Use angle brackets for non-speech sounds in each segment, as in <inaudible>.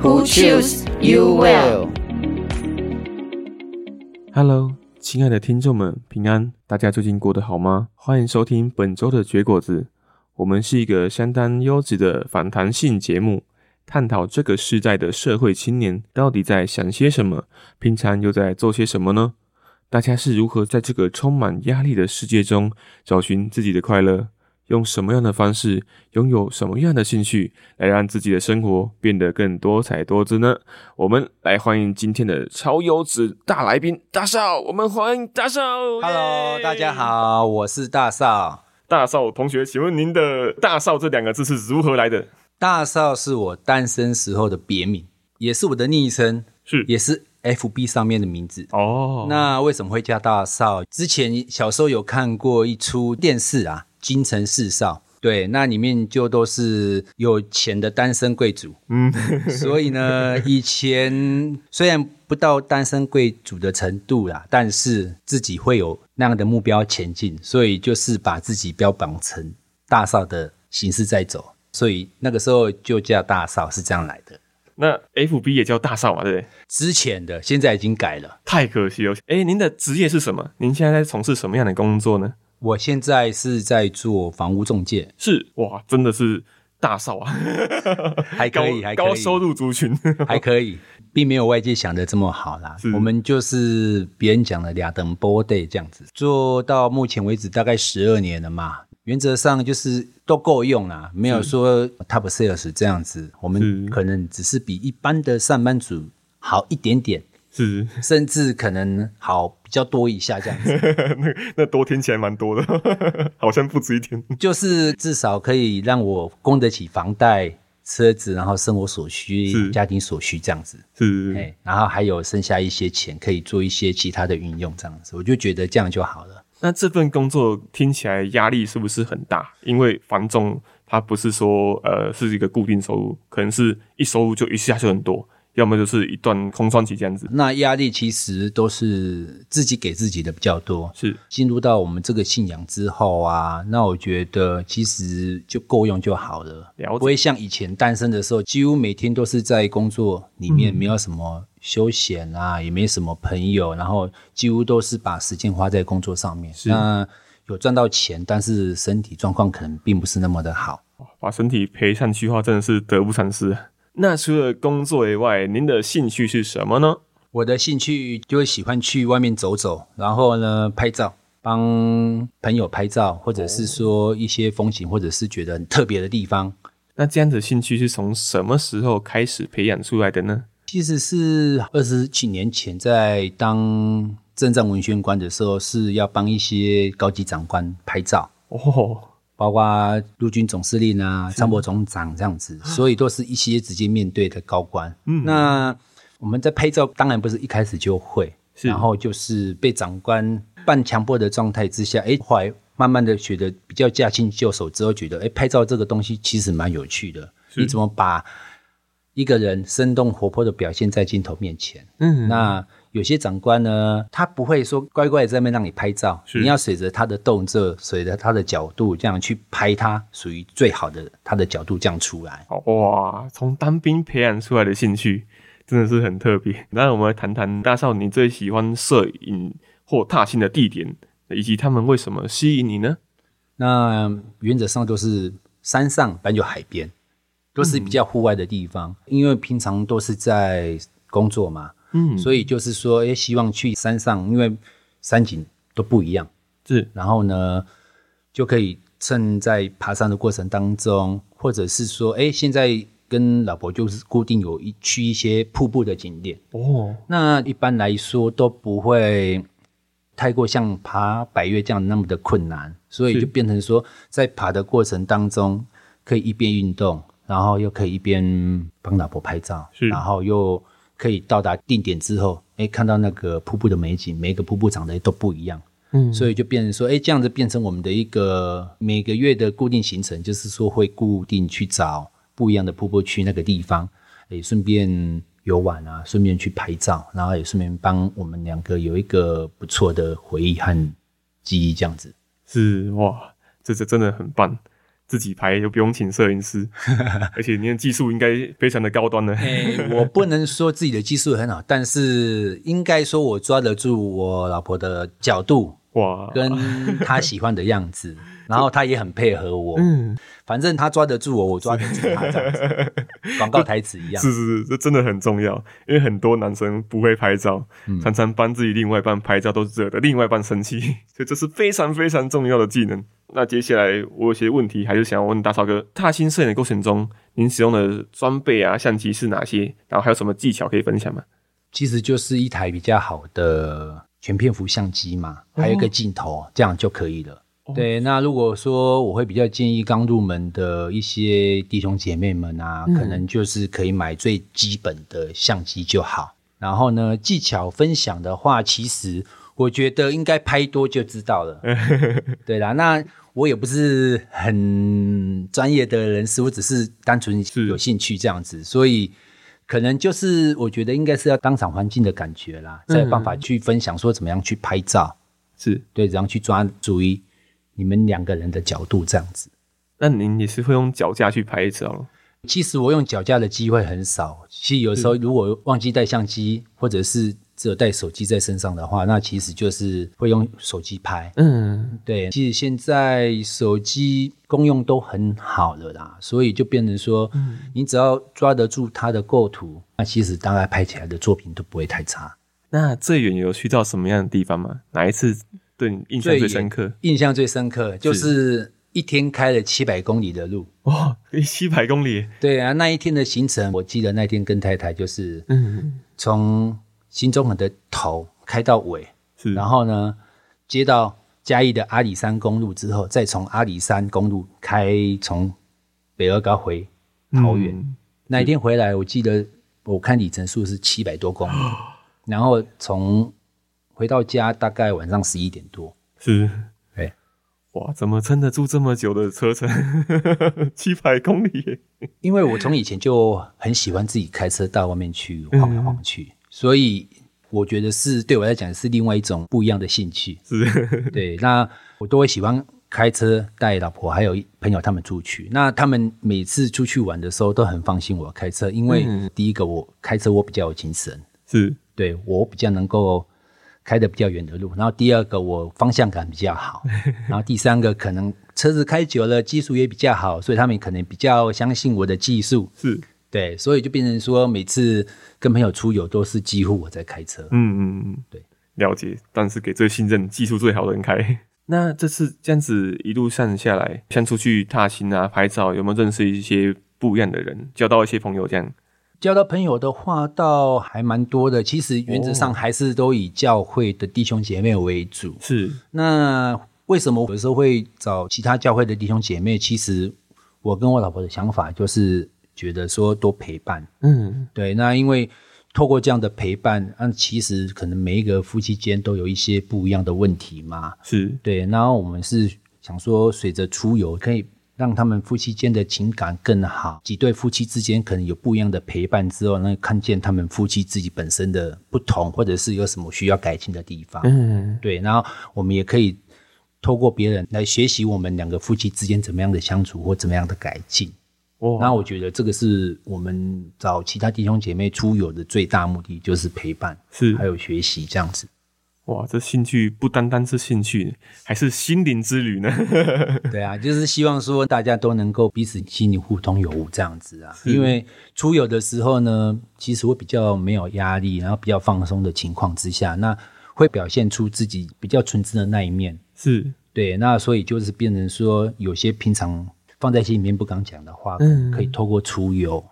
Who choose you well? Hello，亲爱的听众们，平安！大家最近过得好吗？欢迎收听本周的绝果子。我们是一个相当优质的访谈性节目，探讨这个时代的社会青年到底在想些什么，平常又在做些什么呢？大家是如何在这个充满压力的世界中找寻自己的快乐？用什么样的方式，拥有什么样的兴趣，来让自己的生活变得更多彩多姿呢？我们来欢迎今天的超优质大来宾大少，我们欢迎大少。Hello，大家好，我是大少。大少同学，请问您的“大少”这两个字是如何来的？大少是我单身时候的别名，也是我的昵称，是也是 FB 上面的名字。哦，那为什么会叫大少？之前小时候有看过一出电视啊。京城四少，对，那里面就都是有钱的单身贵族，嗯，<laughs> 所以呢，以前虽然不到单身贵族的程度啦，但是自己会有那样的目标前进，所以就是把自己标榜成大少的形式在走，所以那个时候就叫大少，是这样来的。那 FB 也叫大少嘛，对不对？之前的，现在已经改了，太可惜了。哎，您的职业是什么？您现在在从事什么样的工作呢？我现在是在做房屋中介，是哇，真的是大少啊，<laughs> 还可以，还可以，高收入族群。还可以，并没有外界想的这么好啦。我们就是别人讲的俩等波 day 这样子，做到目前为止大概十二年了嘛，原则上就是都够用啦，没有说 top sales 这样子，我们可能只是比一般的上班族好一点点。是，甚至可能好比较多一下这样子，<laughs> 那那多听起来蛮多的，<laughs> 好像不止一天。就是至少可以让我供得起房贷、车子，然后生活所需、家庭所需这样子。是，哎，然后还有剩下一些钱可以做一些其他的运用这样子，我就觉得这样就好了。那这份工作听起来压力是不是很大？因为房仲它不是说呃是一个固定收入，可能是一收入就一下就很多。要么就是一段空窗期这样子，那压力其实都是自己给自己的比较多。是进入到我们这个信仰之后啊，那我觉得其实就够用就好了。不会像以前单身的时候，几乎每天都是在工作里面，没有什么休闲啊，嗯、也没什么朋友，然后几乎都是把时间花在工作上面。那有赚到钱，但是身体状况可能并不是那么的好，把身体赔上去的话，真的是得不偿失。那除了工作以外，您的兴趣是什么呢？我的兴趣就会喜欢去外面走走，然后呢拍照，帮朋友拍照，或者是说一些风景，或者是觉得很特别的地方。那这样子兴趣是从什么时候开始培养出来的呢？其实是二十几年前，在当政战文宣官的时候，是要帮一些高级长官拍照哦。包括陆军总司令啊、参谋总长这样子，所以都是一些直接面对的高官。嗯，那我们在拍照，当然不是一开始就会，然后就是被长官半强迫的状态之下，哎，后来慢慢的学的比较驾轻就熟之后，觉得哎，拍照这个东西其实蛮有趣的。你怎么把一个人生动活泼的表现在镜头面前？嗯，那。有些长官呢，他不会说乖乖在那边让你拍照，你要随着他的动作，随着他的角度这样去拍他属于最好的他的角度这样出来。哇，从当兵培养出来的兴趣真的是很特别。那我们来谈谈大少，你最喜欢摄影或踏青的地点，以及他们为什么吸引你呢？那原则上都是山上，不然就海边，都是比较户外的地方，嗯，因为平常都是在工作嘛。嗯，所以就是说，也，希望去山上，因为山景都不一样，是。然后呢，就可以趁在爬山的过程当中，或者是说，哎，现在跟老婆就是固定有一去一些瀑布的景点哦。那一般来说都不会太过像爬百岳这样那么的困难，所以就变成说，在爬的过程当中，可以一边运动，然后又可以一边帮老婆拍照，是。然后又。可以到达定点之后，哎，看到那个瀑布的美景，每一个瀑布长得都不一样。嗯，所以就变成说，哎，这样子变成我们的一个每个月的固定行程，就是说会固定去找不一样的瀑布去那个地方，也顺便游玩啊，顺便去拍照，然后也顺便帮我们两个有一个不错的回忆和记忆，这样子。是哇，这这真的很棒，自己拍就不用请摄影师，<laughs> 而且你的技术应该非常的高端呢。欸，我不能说自己的技术很好，但是应该说我抓得住我老婆的角度。哇，跟她喜欢的样子，然后他也很配合我。嗯，反正他抓得住我，我抓得住他，这样子。广告台词一样。<laughs> 是是是，这真的很重要，因为很多男生不会拍照，嗯、常常帮自己另外一半拍照，都惹得另外一半生气，所以这是非常非常重要的技能。那接下来我有些问题，还是想要问大超哥，踏青摄影的过程中，您使用的装备啊、相机是哪些？然后还有什么技巧可以分享吗？其实就是一台比较好的。全片幅相机嘛，还有一个镜头，哦、这样就可以了。哦、对，那如果说我会比较建议刚入门的一些弟兄姐妹们啊，嗯、可能就是可以买最基本的相机就好。然后呢，技巧分享的话，其实我觉得应该拍多就知道了。<laughs> 对啦，那我也不是很专业的人士，我只是单纯有兴趣这样子，所以。可能就是我觉得应该是要当场环境的感觉啦，才有办法去分享说怎么样去拍照，是对，怎样去抓主意你们两个人的角度这样子。那您也是会用脚架去拍照？其实我用脚架的机会很少。其实有时候如果忘记带相机，或者是只有带手机在身上的话，那其实就是会用手机拍。嗯，对。其实现在手机功用都很好了啦，所以就变成说，嗯，你只要抓得住它的构图，那其实大概拍起来的作品都不会太差。那最远有去到什么样的地方吗？哪一次对你印象最深刻？印象最深刻就是一天开了七百公里的路。哇，七百公里？对啊，那一天的行程，我记得那天跟太太就是，嗯，从。新中横的头开到尾，是，然后呢，接到嘉义的阿里山公路之后，再从阿里山公路开从北二高回桃园。嗯、那一天回来，我记得我看里程数是七百多公里，哦、<gasps> 然后从回到家大概晚上十一点多。是，哎，哇，怎么撑得住这么久的车程？<laughs> 七百公里？因为我从以前就很喜欢自己开车到外面去晃来晃去。嗯所以我觉得是对我来讲是另外一种不一样的兴趣。是，<laughs> 对，那我都会喜欢开车带老婆还有朋友他们出去。那他们每次出去玩的时候都很放心我开车，因为第一个我开车我比较有精神，是对我比较能够开的比较远的路。然后第二个我方向感比较好，<laughs> 然后第三个可能车子开久了技术也比较好，所以他们可能比较相信我的技术。是。对，所以就变成说，每次跟朋友出游都是几乎我在开车。嗯嗯嗯，对，了解。但是给最信任、技术最好的人开。<laughs> 那这次这样子一路上下来，像出去踏青啊、拍照，有没有认识一些不一样的人，交到一些朋友？这样交到朋友的话，倒还蛮多的。其实原则上还是都以教会的弟兄姐妹为主。是。那为什么我有时候会找其他教会的弟兄姐妹？其实我跟我老婆的想法就是。觉得说多陪伴，嗯，对，那因为透过这样的陪伴，那，其实可能每一个夫妻间都有一些不一样的问题嘛，是对，然后我们是想说，随着出游可以让他们夫妻间的情感更好，几对夫妻之间可能有不一样的陪伴之后，那看见他们夫妻自己本身的不同，或者是有什么需要改进的地方，嗯，对，然后我们也可以透过别人来学习我们两个夫妻之间怎么样的相处或怎么样的改进。哦，那我觉得这个是我们找其他弟兄姐妹出游的最大目的，就是陪伴，是。还有学习这样子。哇，这兴趣不单单是兴趣，还是心灵之旅呢？<laughs> 对啊，就是希望说大家都能够彼此心灵互通有无这样子啊。因为出游的时候呢，其实会比较没有压力，然后比较放松的情况之下，那会表现出自己比较纯真的那一面。是对，那所以就是变成说有些平常。放在心里面不敢讲的话，嗯，可以透过出游，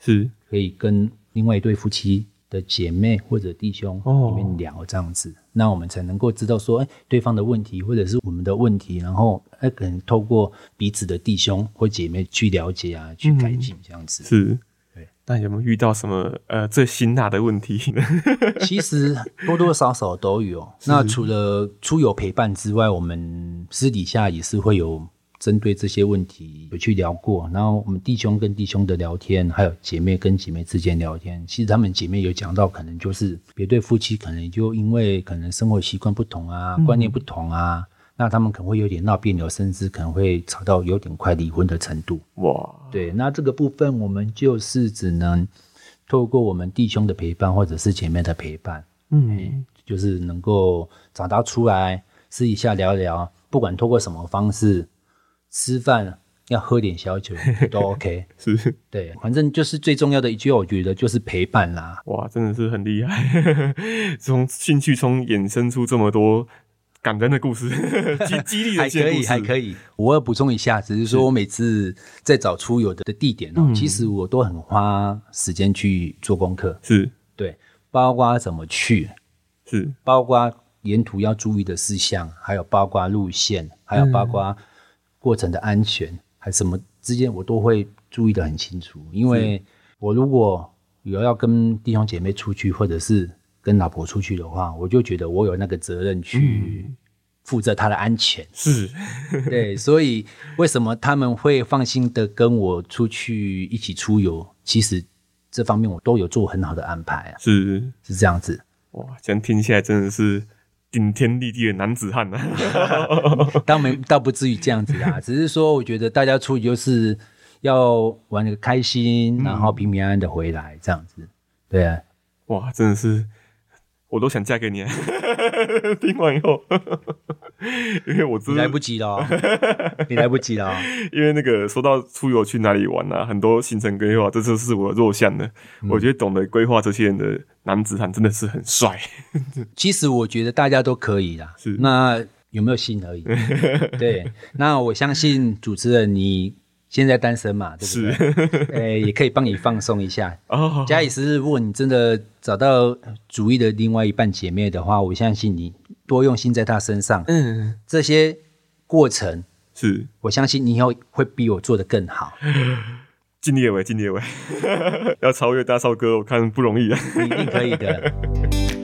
是可以跟另外一对夫妻的姐妹或者弟兄里面聊这样子，哦、那我们才能够知道说，哎，对方的问题或者是我们的问题，然后哎，可能透过彼此的弟兄或姐妹去了解啊，去改进这样子。嗯、是，对，那有没有遇到什么呃最辛辣的问题？<laughs> 其实多多少少都有。那除了出游陪伴之外，我们私底下也是会有针对这些问题有去聊过。然后我们弟兄跟弟兄的聊天，还有姐妹跟姐妹之间聊天，其实他们姐妹有讲到，可能就是别对夫妻可能就因为可能生活习惯不同啊，嗯、观念不同啊。那他们可能会有点闹别扭，甚至可能会吵到有点快离婚的程度。哇，对，那这个部分我们就是只能透过我们弟兄的陪伴，或者是姐妹的陪伴，嗯，就是能够找到出来，私底下聊聊，不管透过什么方式，吃饭要喝点小酒 <laughs> 都 OK，是，对，反正就是最重要的一句，我觉得就是陪伴啦。哇，真的是很厉害，<laughs> 从兴趣中衍生出这么多。感人的故事，<laughs> 激激励的还可以，还可以。我要补充一下，只是说我每次在找出游的的地点哦、喔，其实我都很花时间去做功课。是，对，包括怎么去，是，包括沿途要注意的事项，还有包括路线，还有包括过程的安全，嗯、还什么之间，我都会注意得很清楚。因为我如果有要跟弟兄姐妹出去，或者是跟老婆出去的话，我就觉得我有那个责任去负责她的安全。是，<laughs> 对，所以为什么他们会放心的跟我出去一起出游？其实这方面我都有做很好的安排啊。是，是这样子。哇，这样听起来真的是顶天立地的男子汉啊！<laughs> 倒没倒不至于这样子啊，<laughs> 只是说我觉得大家出去就是要玩的开心，然后平平安安的回来这样子。对啊，哇，真的是。我都想嫁给你，<laughs> 听完以后，<laughs> 因为我知道你来不及了，<laughs> 你来不及了。因为那个说到出游去哪里玩啊，很多行程规划，这就是我的弱项的。嗯、我觉得懂得规划这些人的男子汉真的是很帅。<laughs> 其实我觉得大家都可以啦，是那有没有心而已。对，那我相信主持人你。现在单身嘛，对不对？是，诶、欸，也可以帮你放松一下。哦，假以时日，如果你真的找到主意的另外一半姐妹的话，我相信你多用心在他身上。嗯，这些过程是，我相信你以后会比我做的更好。尽力而为，尽力而为，<laughs> 要超越大少哥，我看不容易啊。你 <laughs> 一定可以的。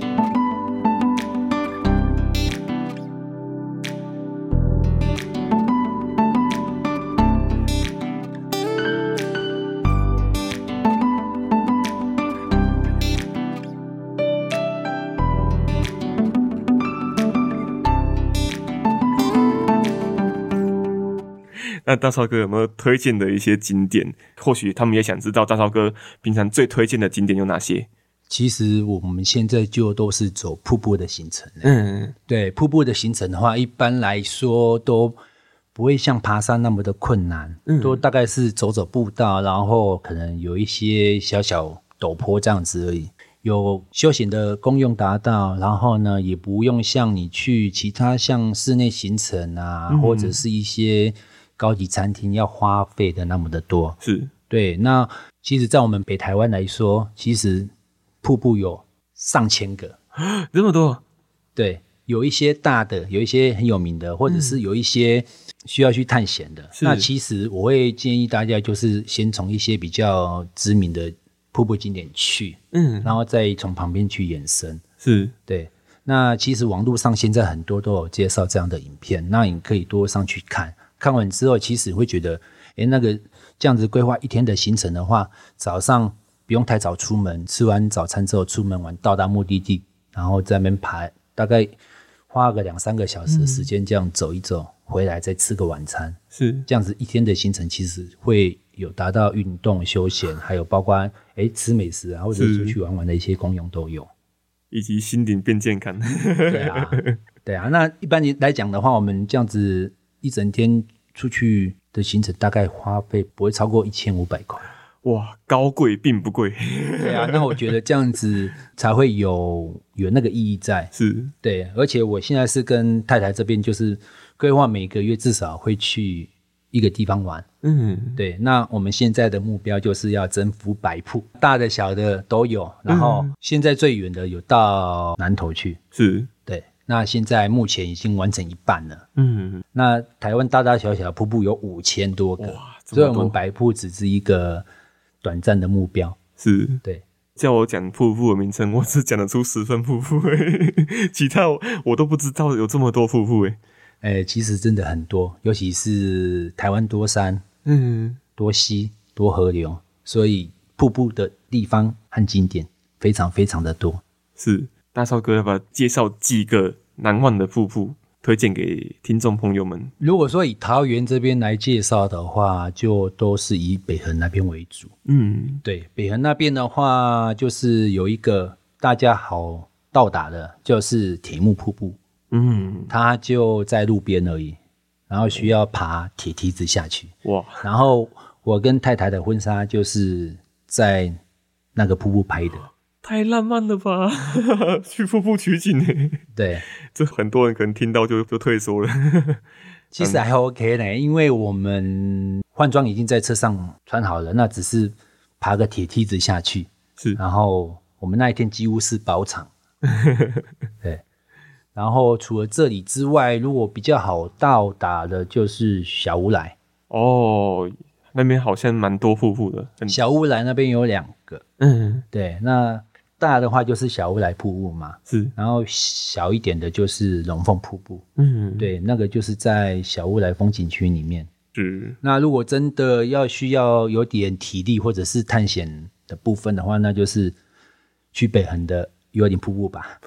那大超哥有没有推荐的一些景点？或许他们也想知道大超哥平常最推荐的景点有哪些？其实我们现在就都是走瀑布的行程。嗯，对，瀑布的行程的话，一般来说都不会像爬山那么的困难，嗯，都大概是走走步道，然后可能有一些小小陡坡这样子而已。有休闲的功用达到，然后呢，也不用像你去其他像室内行程啊，嗯、或者是一些。高级餐厅要花费的那么的多，是对。那其实，在我们北台湾来说，其实瀑布有上千个，<gasps> 这么多。对，有一些大的，有一些很有名的，或者是有一些需要去探险的。嗯、那其实我会建议大家，就是先从一些比较知名的瀑布景点去，嗯，然后再从旁边去延伸。是对。那其实网络上现在很多都有介绍这样的影片，那你可以多上去看。看完之后，其实会觉得，诶，那个这样子规划一天的行程的话，早上不用太早出门，吃完早餐之后出门玩，到达目的地，然后在那边爬，大概花个两三个小时的时间，这样走一走，嗯、回来再吃个晚餐，是这样子一天的行程，其实会有达到运动休闲，还有包括诶吃美食啊，或者出去玩玩的一些功用都有，以及心灵变健康。对啊，对啊。那一般来讲的话，我们这样子一整天。出去的行程大概花费不会超过一千五百块。哇，高贵并不贵。对啊，那我觉得这样子才会有有那个意义在。是，对，而且我现在是跟太太这边就是规划每个月至少会去一个地方玩。嗯，对。那我们现在的目标就是要征服百铺，大的小的都有。然后现在最远的有到南投去。是。那现在目前已经完成一半了。嗯，那台湾大大小小的瀑布有五千多个，哇，所以我们百瀑只是一个短暂的目标。是，对。叫我讲瀑布的名称，我只讲得出十分瀑布，其他我，我都不知道有这么多瀑布诶。哎、欸，其实真的很多，尤其是台湾多山，嗯，多溪，多河流，所以瀑布的地方和景点非常非常的多。是，大少哥要不要介绍几个难忘的瀑布？推荐给听众朋友们。如果说以桃园这边来介绍的话，就都是以北横那边为主。嗯，对，北横那边的话，就是有一个大家好到达的，就是铁木瀑布。嗯，它就在路边而已，然后需要爬铁梯子下去。哇！然后我跟太太的婚纱就是在那个瀑布拍的。太浪漫了吧！<laughs> 去瀑布取景呢？对，这很多人可能听到就就退缩了。<laughs> 其实还 OK 呢，因为我们换装已经在车上穿好了，那只是爬个铁梯子下去。是，然后我们那一天几乎是包场。<laughs> 对，然后除了这里之外，如果比较好到达的，就是小乌来。哦，那边好像蛮多瀑布的。小乌来那边有两个。嗯，对，那。大的话就是小乌来瀑布嘛，是，然后小一点的就是龙凤瀑布，嗯，对，那个就是在小乌来风景区里面。是，那如果真的要需要有点体力或者是探险的部分的话，那就是去北横的幽灵瀑布吧。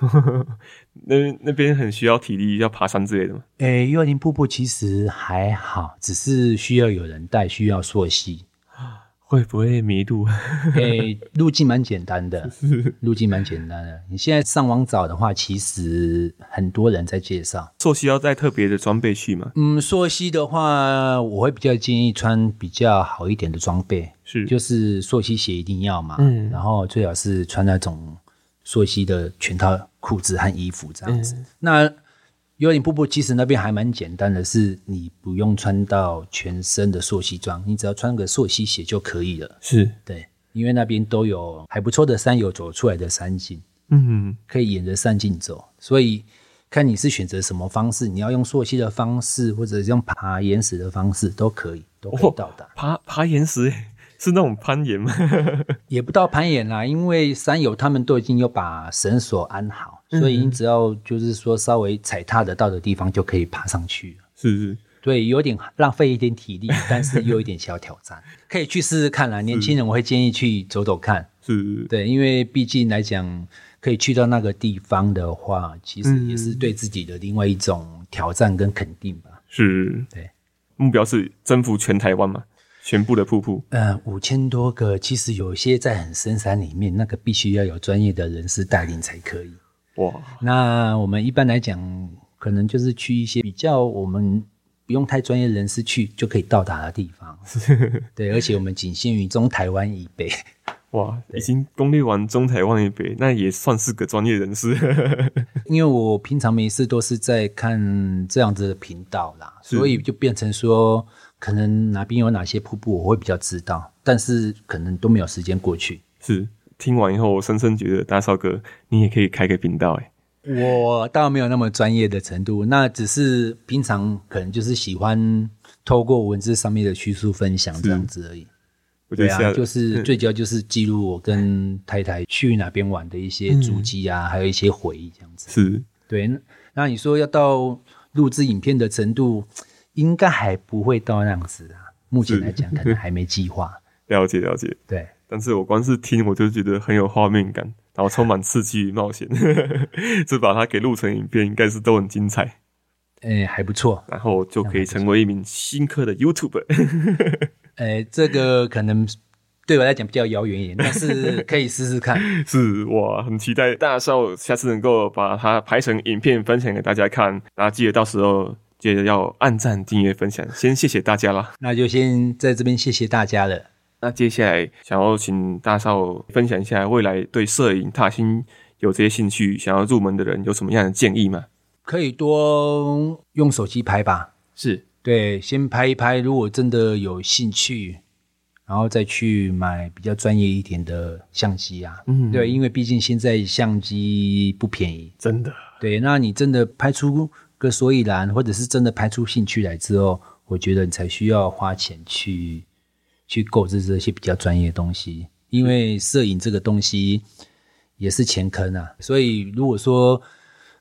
<laughs> 那那边很需要体力，要爬山之类的吗？诶，幽灵瀑布其实还好，只是需要有人带，需要溯溪。会不会迷路？<laughs> 诶、欸，路径蛮简单的，<laughs> 路径蛮简单的。你现在上网找的话，其实很多人在介绍。溯溪要带特别的装备去吗？嗯，溯溪的话，我会比较建议穿比较好一点的装备，是，就是溯溪鞋一定要嘛。嗯，然后最好是穿那种溯溪的全套裤子和衣服这样子。嗯、那幽灵瀑布其实那边还蛮简单的，是你不用穿到全身的溯溪装，你只要穿个溯溪鞋就可以了。是对，因为那边都有还不错的山友走出来的山径，嗯，可以沿着山径走，所以看你是选择什么方式，你要用溯溪的方式，或者是用爬岩石的方式都可以，都可以到达。爬爬岩石。<laughs> 是那种攀岩吗？<laughs> 也不到攀岩啦，因为山友他们都已经有把绳索安好，嗯，所以你只要就是说稍微踩踏得到的地方就可以爬上去。是是，对，有点浪费一点体力，但是又有一点小挑战，<laughs> 可以去试试看啦。年轻人我会建议去走走看。是，对，因为毕竟来讲，可以去到那个地方的话，其实也是对自己的另外一种挑战跟肯定吧。是，对，目标是征服全台湾嘛。全部的瀑布，呃，五千多个，其实有些在很深山里面，那个必须要有专业的人士带领才可以。哇，那我们一般来讲，可能就是去一些比较我们不用太专业人士去就可以到达的地方。对，而且我们仅限于中台湾以北。<laughs> 哇，已经攻略完中台湾以北，那也算是个专业人士。<laughs> 因为我平常没事都是在看这样子的频道啦，所以就变成说。可能哪边有哪些瀑布，我会比较知道，但是可能都没有时间过去。是听完以后，我深深觉得大少哥，你也可以开个频道哎。我倒没有那么专业的程度，那只是平常可能就是喜欢透过文字上面的叙述分享这样子而已。我觉得对啊，就是最主要就是记录我跟太太去哪边玩的一些足迹啊、嗯，还有一些回忆这样子。是，对。那你说要到录制影片的程度？应该还不会到那样子啊，目前来讲可能还没计划。<laughs> 了解了解，对。但是我光是听我就觉得很有画面感，然后充满刺激与冒险，<laughs> 就把它给录成影片，应该是都很精彩。哎、欸，还不错。然后就可以成为一名新科的 YouTuber。哎、欸，这个可能对我来讲比较遥远一点，但是可以试试看。<laughs> 是哇，很期待大少下次能够把它拍成影片分享给大家看，然后记得到时候。接着要按赞、订阅、分享，先谢谢大家啦。那就先在这边谢谢大家了。那接下来想要请大少分享一下，未来对摄影踏青有这些兴趣，想要入门的人有什么样的建议吗？可以多用手机拍吧。是，对，先拍一拍。如果真的有兴趣，然后再去买比较专业一点的相机啊。嗯，对，因为毕竟现在相机不便宜，真的。对，那你真的拍出个所以然，或者是真的拍出兴趣来之后，我觉得你才需要花钱去去购置这些比较专业的东西。因为摄影这个东西也是前坑啊，所以如果说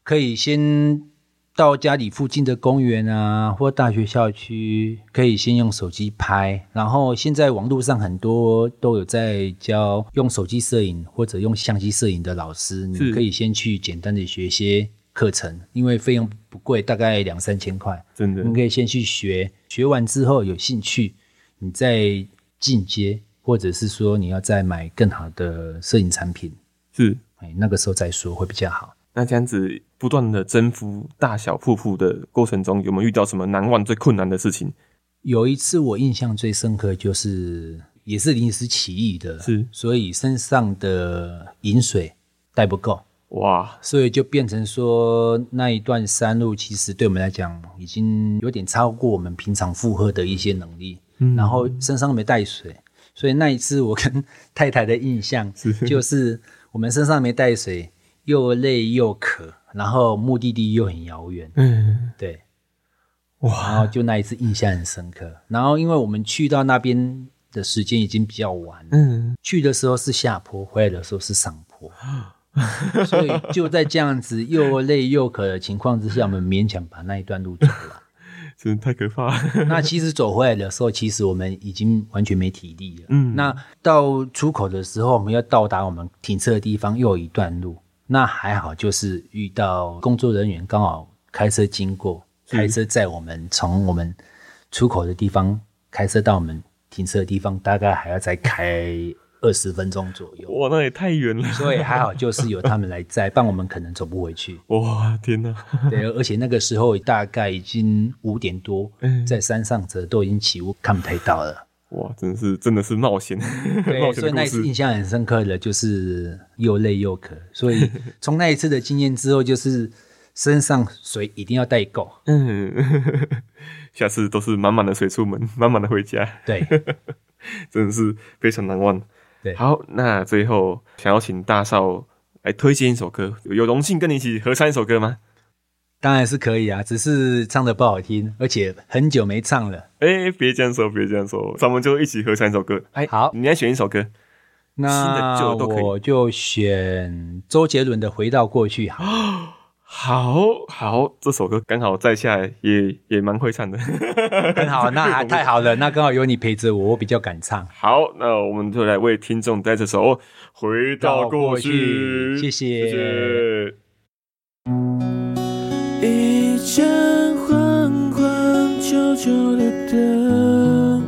可以先到家里附近的公园啊，或大学校区，可以先用手机拍，然后现在网络上很多都有在教用手机摄影或者用相机摄影的老师，你可以先去简单的学一些课程，因为费用不贵，大概两三千块，真的，你可以先去学，学完之后有兴趣，你再进阶。或者是说你要再买更好的摄影产品，是，哎，那个时候再说会比较好。那这样子不断的征服大小瀑布的过程中，有没有遇到什么难忘、最困难的事情？有一次我印象最深刻，就是也是临时起意的，是，所以身上的饮水带不够，哇，所以就变成说那一段山路其实对我们来讲已经有点超过我们平常负荷的一些能力，嗯，然后身上没带水。所以那一次，我跟太太的印象就是，我们身上没带水，又累又渴，然后目的地又很遥远。嗯，对，哇，然后就那一次印象很深刻。然后因为我们去到那边的时间已经比较晚，嗯，去的时候是下坡，回来的时候是上坡，所以就在这样子又累又渴的情况之下，我们勉强把那一段路走了。真的太可怕了。<laughs> 那其实走回来的时候，其实我们已经完全没体力了。嗯，那到出口的时候，我们要到达我们停车的地方，又有一段路。那还好，就是遇到工作人员刚好开车经过，开车载我们从我们出口的地方开车到我们停车的地方，大概还要再开。二十分钟左右，哇，那也太远了。所以还好，就是有他们来载，不然我们可能走不回去。<laughs> 哇，天哪！<laughs> 对，而且那个时候大概已经五点多，在山上则都已经起雾，看不太到了。哇，真的是真的是冒险。对，<laughs> 冒险所以那一次印象很深刻的，就是又累又渴。所以从那一次的经验之后，就是身上水一定要带够。嗯，下次都是满满的水出门，满满的回家。对，真的是非常难忘。对好，那最后想要请大少来推荐一首歌，有荣幸跟你一起合唱一首歌吗？当然是可以啊，只是唱的不好听，而且很久没唱了。哎、欸，别这样说，别这样说，咱们就一起合唱一首歌。哎，好，你来选一首歌，那我就选周杰伦的《回到过去》好。<gasps> 好好，这首歌刚好在下也也蛮会唱的，<laughs> 很好，那还太好了，那刚好有你陪着我，我比较敢唱。好，那我们就来为听众带这首《回到过去》，谢谢。谢谢。一盏昏昏旧旧的灯，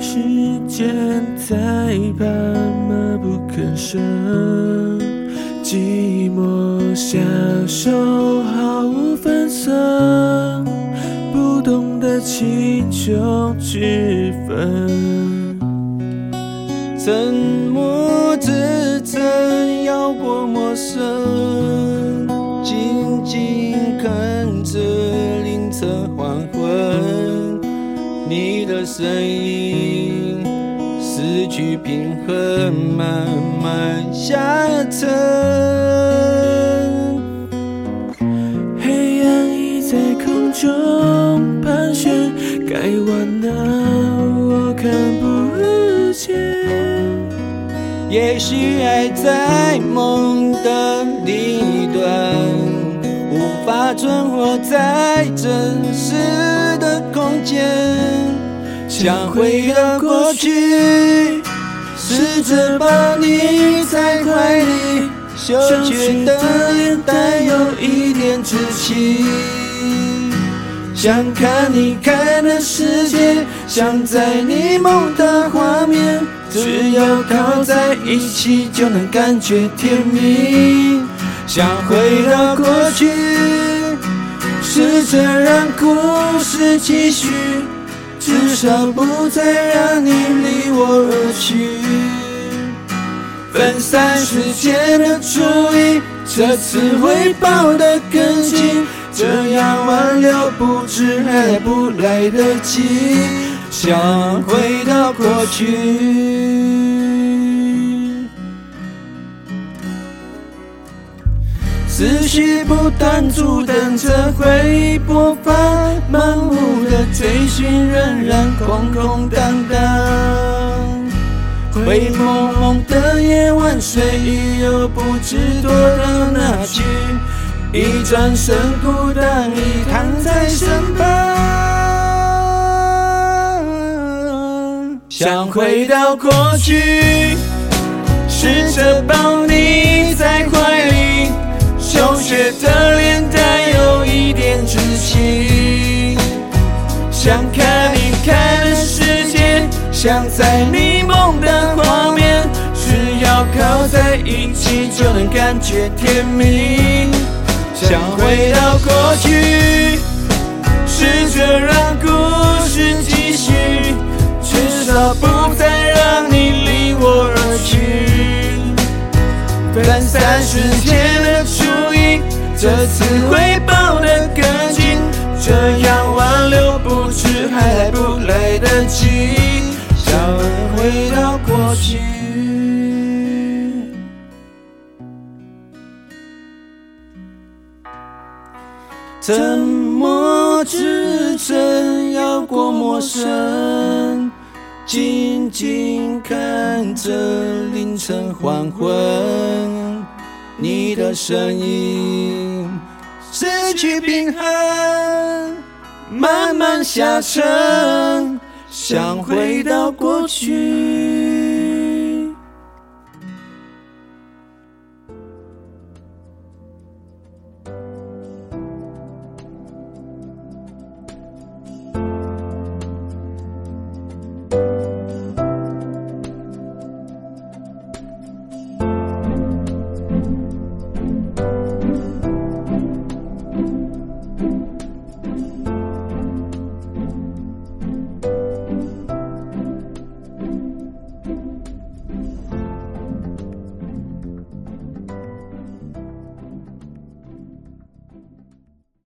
时间在斑马不吭声。寂寞享受毫无分寸，不懂得轻重之分。沉默支撑摇过陌生，静静看着凌晨黄昏，你的身影失去平衡，慢慢下沉。也许爱在梦的另一端，无法存活在真实的空间。想回到过去，试着抱你在怀里，羞怯的脸带有一点稚气。想看你看的世界，想在你梦的画面，只要靠在一起就能感觉甜蜜。想回到过去，试着让故事继续，至少不再让你离我而去。分散时间的注意，这次会抱得更紧。这样挽留不知还不来得及，想回到过去。思绪不断阻挡着回忆播放，盲目的追寻仍然空空荡荡。灰蒙蒙的夜晚，睡意又不知躲到哪去，一转身孤单已躺在身旁，想回到过去，试着抱你在怀里，羞怯的脸带有一点稚气，想看你看的世界，想在你梦的画面，只要。靠在一起就能感觉甜蜜，想回到过去，试着让故事继，至少不再让你离我而去。分散时间的注意，这次会抱得更紧，这样挽留不止还来不来得及，想回到过去。怎么支撑要过陌生？静静看着凌晨黄昏，你的身影失去平衡，慢慢下沉，想回到过去。